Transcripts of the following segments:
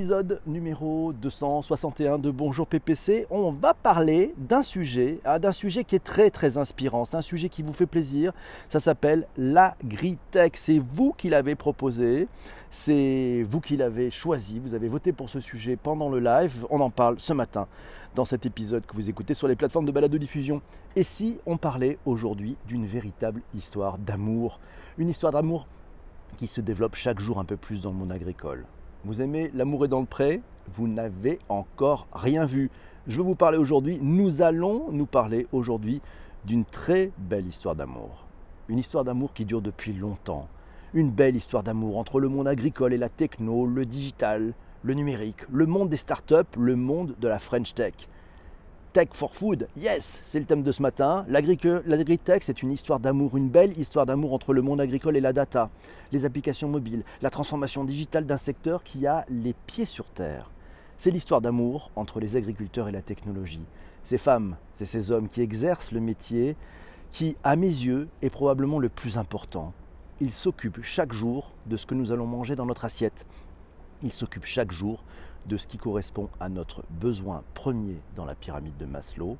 Épisode numéro 261 de Bonjour PPC, on va parler d'un sujet, ah, d'un sujet qui est très très inspirant, c'est un sujet qui vous fait plaisir, ça s'appelle l'agritech, c'est vous qui l'avez proposé, c'est vous qui l'avez choisi, vous avez voté pour ce sujet pendant le live, on en parle ce matin dans cet épisode que vous écoutez sur les plateformes de balado diffusion. Et si on parlait aujourd'hui d'une véritable histoire d'amour, une histoire d'amour qui se développe chaque jour un peu plus dans le monde agricole vous aimez L'amour est dans le pré Vous n'avez encore rien vu. Je vais vous parler aujourd'hui, nous allons nous parler aujourd'hui d'une très belle histoire d'amour. Une histoire d'amour qui dure depuis longtemps. Une belle histoire d'amour entre le monde agricole et la techno, le digital, le numérique, le monde des startups, le monde de la French Tech. Tech for Food, yes, c'est le thème de ce matin. L'agritech, c'est une histoire d'amour, une belle histoire d'amour entre le monde agricole et la data, les applications mobiles, la transformation digitale d'un secteur qui a les pieds sur terre. C'est l'histoire d'amour entre les agriculteurs et la technologie. Ces femmes, c'est ces hommes qui exercent le métier qui, à mes yeux, est probablement le plus important. Ils s'occupent chaque jour de ce que nous allons manger dans notre assiette. Ils s'occupent chaque jour de ce qui correspond à notre besoin premier dans la pyramide de Maslow,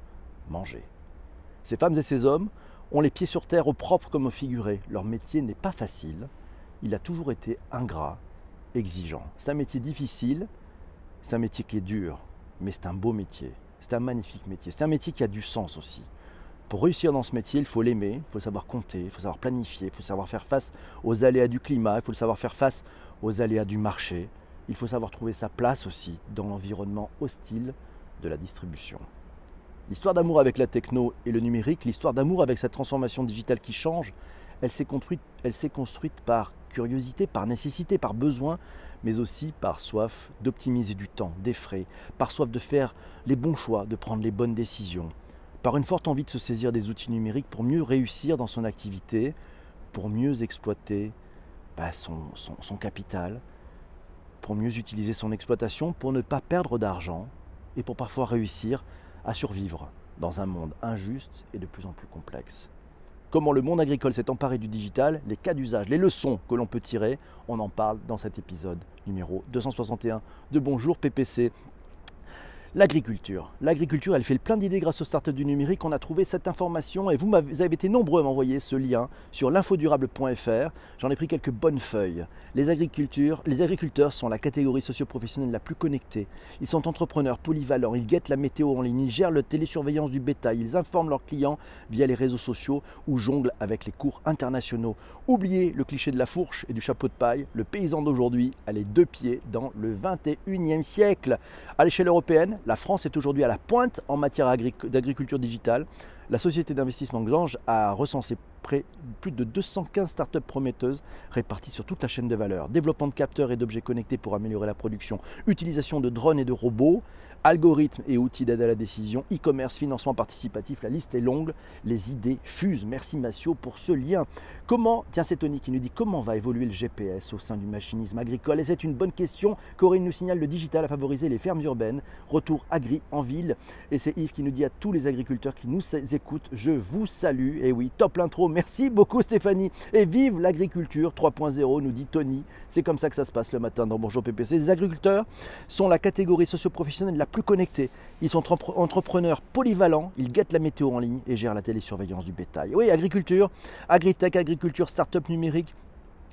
manger. Ces femmes et ces hommes ont les pieds sur terre au propre comme au figuré. Leur métier n'est pas facile, il a toujours été ingrat, exigeant. C'est un métier difficile, c'est un métier qui est dur, mais c'est un beau métier, c'est un magnifique métier, c'est un métier qui a du sens aussi. Pour réussir dans ce métier, il faut l'aimer, il faut savoir compter, il faut savoir planifier, il faut savoir faire face aux aléas du climat, il faut savoir faire face aux aléas du marché, il faut savoir trouver sa place aussi dans l'environnement hostile de la distribution. L'histoire d'amour avec la techno et le numérique, l'histoire d'amour avec cette transformation digitale qui change, elle s'est construite, par curiosité, par nécessité, par besoin, mais aussi par soif d'optimiser du temps, des frais, par soif de faire les bons choix, de prendre les bonnes décisions, par une forte envie de se saisir des outils numériques pour mieux réussir dans son activité, pour mieux exploiter bah, son capital, pour mieux utiliser son exploitation, pour ne pas perdre d'argent et pour parfois réussir à survivre dans un monde injuste et de plus en plus complexe. Comment le monde agricole s'est emparé du digital, les cas d'usage, les leçons que l'on peut tirer, on en parle dans cet épisode numéro 261 de Bonjour PPC. L'agriculture. L'agriculture, elle fait le plein d'idées grâce aux startups du numérique. On a trouvé cette information et vous, avez été nombreux à m'envoyer ce lien sur l'infodurable.fr. J'en ai pris quelques bonnes feuilles. Les, les agriculteurs sont la catégorie socio-professionnelle la plus connectée. Ils sont entrepreneurs polyvalents, ils guettent la météo en ligne, ils gèrent la télésurveillance du bétail, ils informent leurs clients via les réseaux sociaux ou jonglent avec les cours internationaux. Oubliez le cliché de la fourche et du chapeau de paille. Le paysan d'aujourd'hui a les deux pieds dans le 21e siècle. À l'échelle européenne, la France est aujourd'hui à la pointe en matière d'agriculture digitale. La société d'investissement Glange a recensé près, plus de 215 startups prometteuses réparties sur toute la chaîne de valeur. Développement de capteurs et d'objets connectés pour améliorer la production, utilisation de drones et de robots, algorithmes et outils d'aide à la décision, e-commerce, financement participatif, la liste est longue, les idées fusent. Merci Massio pour ce lien. Comment, tiens c'est Tony qui nous dit comment va évoluer le GPS au sein du machinisme agricole? Et c'est une bonne question. Corinne nous signale le digital a favorisé les fermes urbaines, retour agri en ville. Et c'est Yves qui nous dit à tous les agriculteurs qui nous écoutent, je vous salue. Et oui, top l'intro, merci beaucoup Stéphanie. Et vive l'agriculture 3.0, nous dit Tony. C'est comme ça que ça se passe le matin dans Bonjour PPC. Les agriculteurs sont la catégorie socio-professionnelle la plus connectés. Ils sont entrepreneurs polyvalents, ils guettent la météo en ligne et gèrent la télésurveillance du bétail. Oui, agriculture, agritech, agriculture, start-up numérique.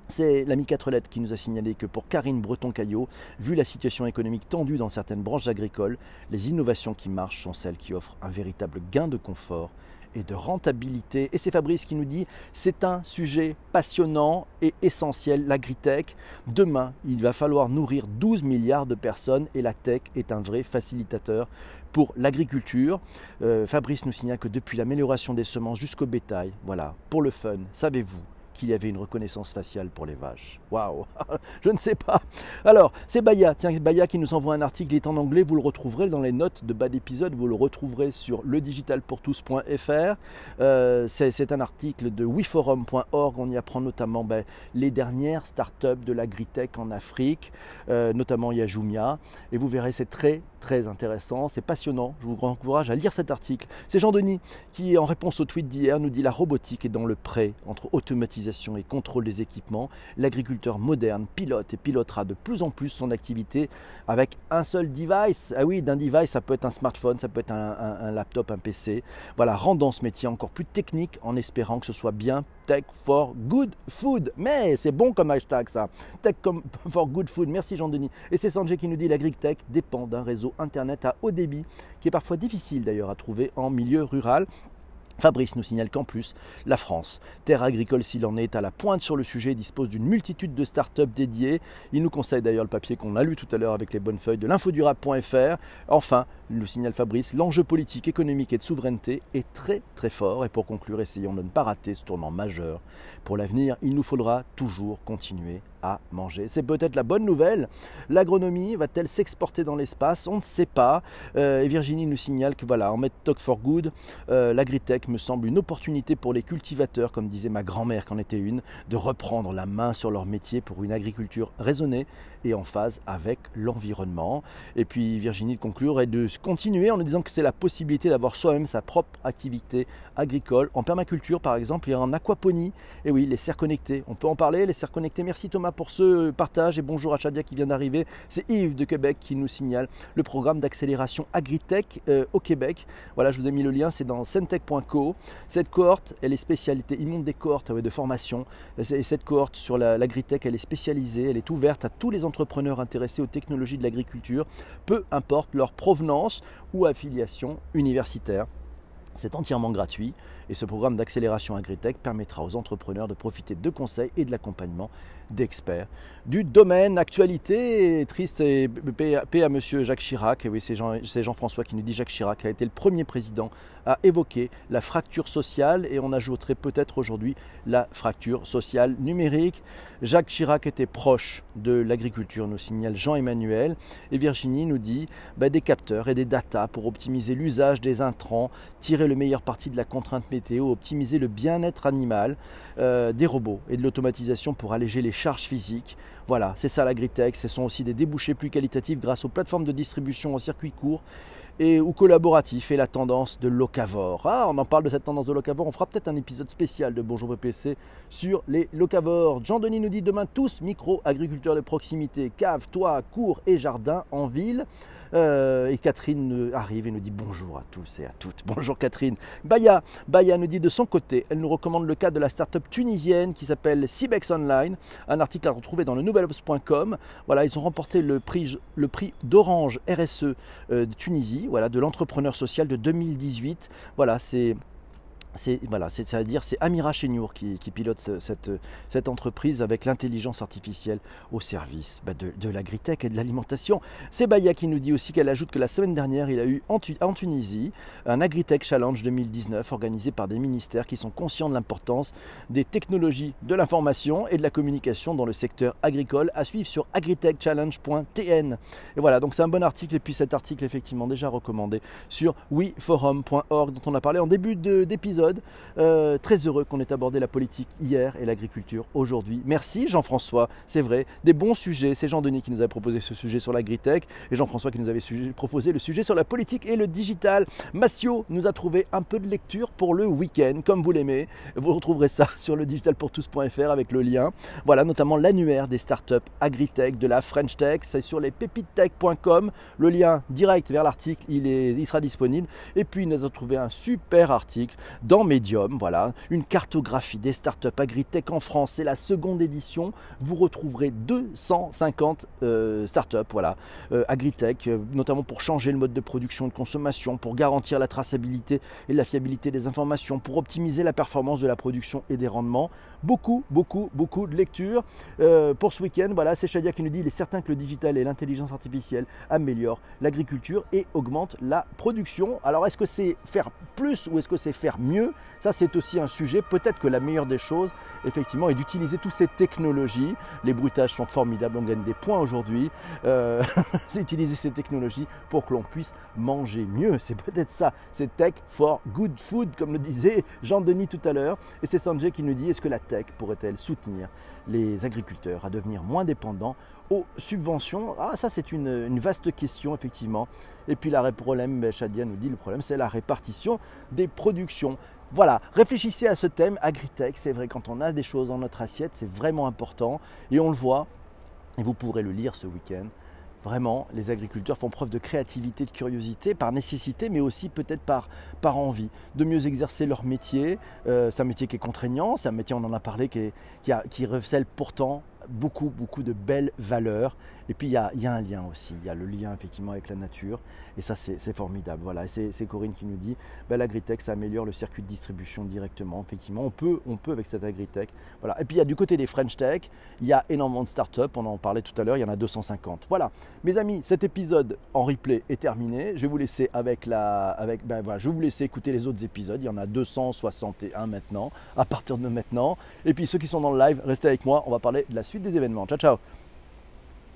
C'est l'ami 4 lettres qui nous a signalé que pour Karine Breton-Caillot, vu la situation économique tendue dans certaines branches agricoles, les innovations qui marchent sont celles qui offrent un véritable gain de confort et de rentabilité. Et c'est Fabrice qui nous dit c'est un sujet passionnant et essentiel, l'agritech. Demain, il va falloir nourrir 12 milliards de personnes et la tech est un vrai facilitateur pour l'agriculture. Euh, Fabrice nous signale que depuis l'amélioration des semences jusqu'au bétail, voilà, pour le fun, savez-vous qu'il y avait une reconnaissance faciale pour les vaches. Waouh. Je ne sais pas. Alors, c'est Baya, tiens, Baya qui nous envoie un article, il est en anglais, vous le retrouverez dans les notes de bas d'épisode, vous le retrouverez sur ledigitalpourtous.fr. Euh, c'est un article de wiforum.org, on y apprend notamment ben, les dernières startups de l'agritech en Afrique, euh, notamment Yajumia, et vous verrez, c'est très très intéressant, c'est passionnant. Je vous encourage à lire cet article. C'est Jean Denis qui, en réponse au tweet d'hier, nous dit la robotique est dans le pré entre automatisation et contrôle des équipements. L'agriculteur moderne pilote et pilotera de plus en plus son activité avec un seul device. Ah oui, d'un device, ça peut être un smartphone, ça peut être un, laptop, un PC. Voilà, rendant ce métier encore plus technique en espérant que ce soit bien tech for good food. Mais c'est bon comme hashtag ça. Tech for good food. Merci Jean-Denis. Et c'est Sanjay qui nous dit l'agritech dépend d'un réseau internet à haut débit qui est parfois difficile d'ailleurs à trouver en milieu rural. Fabrice nous signale qu'en plus, la France, terre agricole s'il en est, à la pointe sur le sujet, dispose d'une multitude de startups dédiées. Il nous conseille d'ailleurs le papier qu'on a lu tout à l'heure avec les bonnes feuilles de l'infodurable.fr. Enfin, nous signale Fabrice, l'enjeu politique, économique et de souveraineté est très très fort. Et pour conclure, essayons de ne pas rater ce tournant majeur. Pour l'avenir, il nous faudra toujours continuer manger. C'est peut-être la bonne nouvelle. L'agronomie va-t-elle s'exporter dans l'espace? On ne sait pas. Euh, et Virginie nous signale que voilà, en mode Talk for Good, euh, l'agritech me semble une opportunité pour les cultivateurs, comme disait ma grand-mère qu'en était une, de reprendre la main sur leur métier pour une agriculture raisonnée et en phase avec l'environnement. Et puis Virginie de conclure et de continuer en nous disant que c'est la possibilité d'avoir soi-même sa propre activité agricole en permaculture par exemple et en aquaponie. Et oui, les serres connectées, on peut en parler, les serres connectées. Merci Thomas pour ce partage et bonjour à Chadia qui vient d'arriver. C'est Yves de Québec qui nous signale le programme d'accélération Agritech euh, au Québec. Voilà, je vous ai mis le lien, c'est dans centech.co. Cette cohorte, elle est spécialité, il monte des cohortes de formation. Et cette cohorte sur l'agritech, elle est spécialisée, elle est ouverte à tous les entrepreneurs intéressés aux technologies de l'agriculture, peu importe leur provenance ou affiliation universitaire. C'est entièrement gratuit et ce programme d'accélération Agritech permettra aux entrepreneurs de profiter de conseils et de l'accompagnement d'experts du domaine. Actualité triste et paix à monsieur Jacques Chirac. Et oui, c'est Jean-François qui nous dit Jacques Chirac a été le premier président à évoquer la fracture sociale et on ajouterait peut-être aujourd'hui la fracture sociale numérique. Jacques Chirac était proche de l'agriculture, nous signale Jean-Emmanuel. Et Virginie nous dit bah, des capteurs et des datas pour optimiser l'usage des intrants, tirer le meilleur parti de la contrainte météo, optimiser le bien-être animal, euh, des robots et de l'automatisation pour alléger les charges physiques. Voilà, c'est ça l'agritech. Ce sont aussi des débouchés plus qualitatifs grâce aux plateformes de distribution en circuit court et ou collaboratif et la tendance de locavore. Ah, on en parle de cette tendance de locavore. On fera peut-être un épisode spécial de Bonjour PPC sur les locavores. Jean-Denis nous dit demain tous micro-agriculteurs de proximité, cave, toit, cours et jardin en ville. Euh, et Catherine arrive et nous dit bonjour à tous et à toutes. Bonjour Catherine. Baya, Baya nous dit de son côté, elle nous recommande le cas de la start-up tunisienne qui s'appelle Cibex Online, un article à retrouver dans le nouvelops.com. Voilà, ils ont remporté le prix, d'Orange RSE euh, de Tunisie, voilà, de l'entrepreneur social de 2018. Voilà, c'est c'est à dire c'est Amira Chenour qui, pilote cette, entreprise avec l'intelligence artificielle au service bah, de, l'agritech et de l'alimentation. C'est Baya qui nous dit aussi qu'elle ajoute que la semaine dernière, il a eu en, en, Tunisie un Agritech Challenge 2019 organisé par des ministères qui sont conscients de l'importance des technologies de l'information et de la communication dans le secteur agricole. À suivre sur agritechchallenge.tn. Et voilà, donc c'est un bon article et puis cet article effectivement déjà recommandé sur weforum.org dont on a parlé en début d'épisode euh, très heureux qu'on ait abordé la politique hier et l'agriculture aujourd'hui. Merci Jean-François, c'est vrai, des bons sujets. C'est Jean-Denis qui nous avait proposé ce sujet sur l'agritech et Jean-François qui nous avait proposé le sujet sur la politique et le digital. Massio nous a trouvé un peu de lecture pour le week-end, comme vous l'aimez. Vous retrouverez ça sur le digitalpourtous.fr avec le lien. Voilà, notamment l'annuaire des startups agritech de la French Tech. C'est sur les pépitech.com. Le lien direct vers l'article, il, il sera disponible. Et puis, il nous a trouvé un super article dans dans Medium, voilà, une cartographie des startups agritech en France. C'est la seconde édition. Vous retrouverez 250 euh, startups, voilà, euh, agritech, euh, notamment pour changer le mode de production et de consommation, pour garantir la traçabilité et la fiabilité des informations, pour optimiser la performance de la production et des rendements. Beaucoup, beaucoup, beaucoup de lectures pour ce week-end. Voilà, c'est Shadia qui nous dit il est certain que le digital et l'intelligence artificielle améliorent l'agriculture et augmentent la production. Alors, est-ce que c'est faire plus ou est-ce que c'est faire mieux? Ça, c'est aussi un sujet. Peut-être que la meilleure des choses, effectivement, est d'utiliser toutes ces technologies. Les bruitages sont formidables, on gagne des points aujourd'hui. Euh, c'est utiliser ces technologies pour que l'on puisse manger mieux. C'est peut-être ça. C'est tech for good food, comme le disait Jean-Denis tout à l'heure. Et c'est Sanjay qui nous dit est-ce que la tech pourrait-elle soutenir les agriculteurs à devenir moins dépendants aux subventions Ah, ça c'est une, vaste question, effectivement. Et puis, le problème, ben, Shadia nous dit, le problème, c'est la répartition des productions. Voilà, réfléchissez à ce thème, agritech, c'est vrai, quand on a des choses dans notre assiette, c'est vraiment important. Et on le voit, et vous pourrez le lire ce week-end. Vraiment, les agriculteurs font preuve de créativité, de curiosité, par nécessité, mais aussi peut-être par, par envie, de mieux exercer leur métier. Euh, c'est un métier qui est contraignant, c'est un métier, on en a parlé, qui, qui, qui recèle pourtant beaucoup, beaucoup de belles valeurs. Et puis il y a, un lien aussi, il y a le lien effectivement avec la nature. Et ça, c'est formidable. Voilà, c'est Corinne qui nous dit, ben, l'agritech, ça améliore le circuit de distribution directement. Effectivement, on peut, on peut avec cette agritech. Voilà. Et puis il y a du côté des French Tech, il y a énormément de startups, on en parlait tout à l'heure, il y en a 250. Voilà, mes amis, cet épisode en replay est terminé. Je vais vous laisser avec la, avec, ben, voilà, je vais vous laisser écouter les autres épisodes. Il y en a 261 maintenant, à partir de maintenant. Et puis ceux qui sont dans le live, restez avec moi, on va parler de la des événements. Ciao, ciao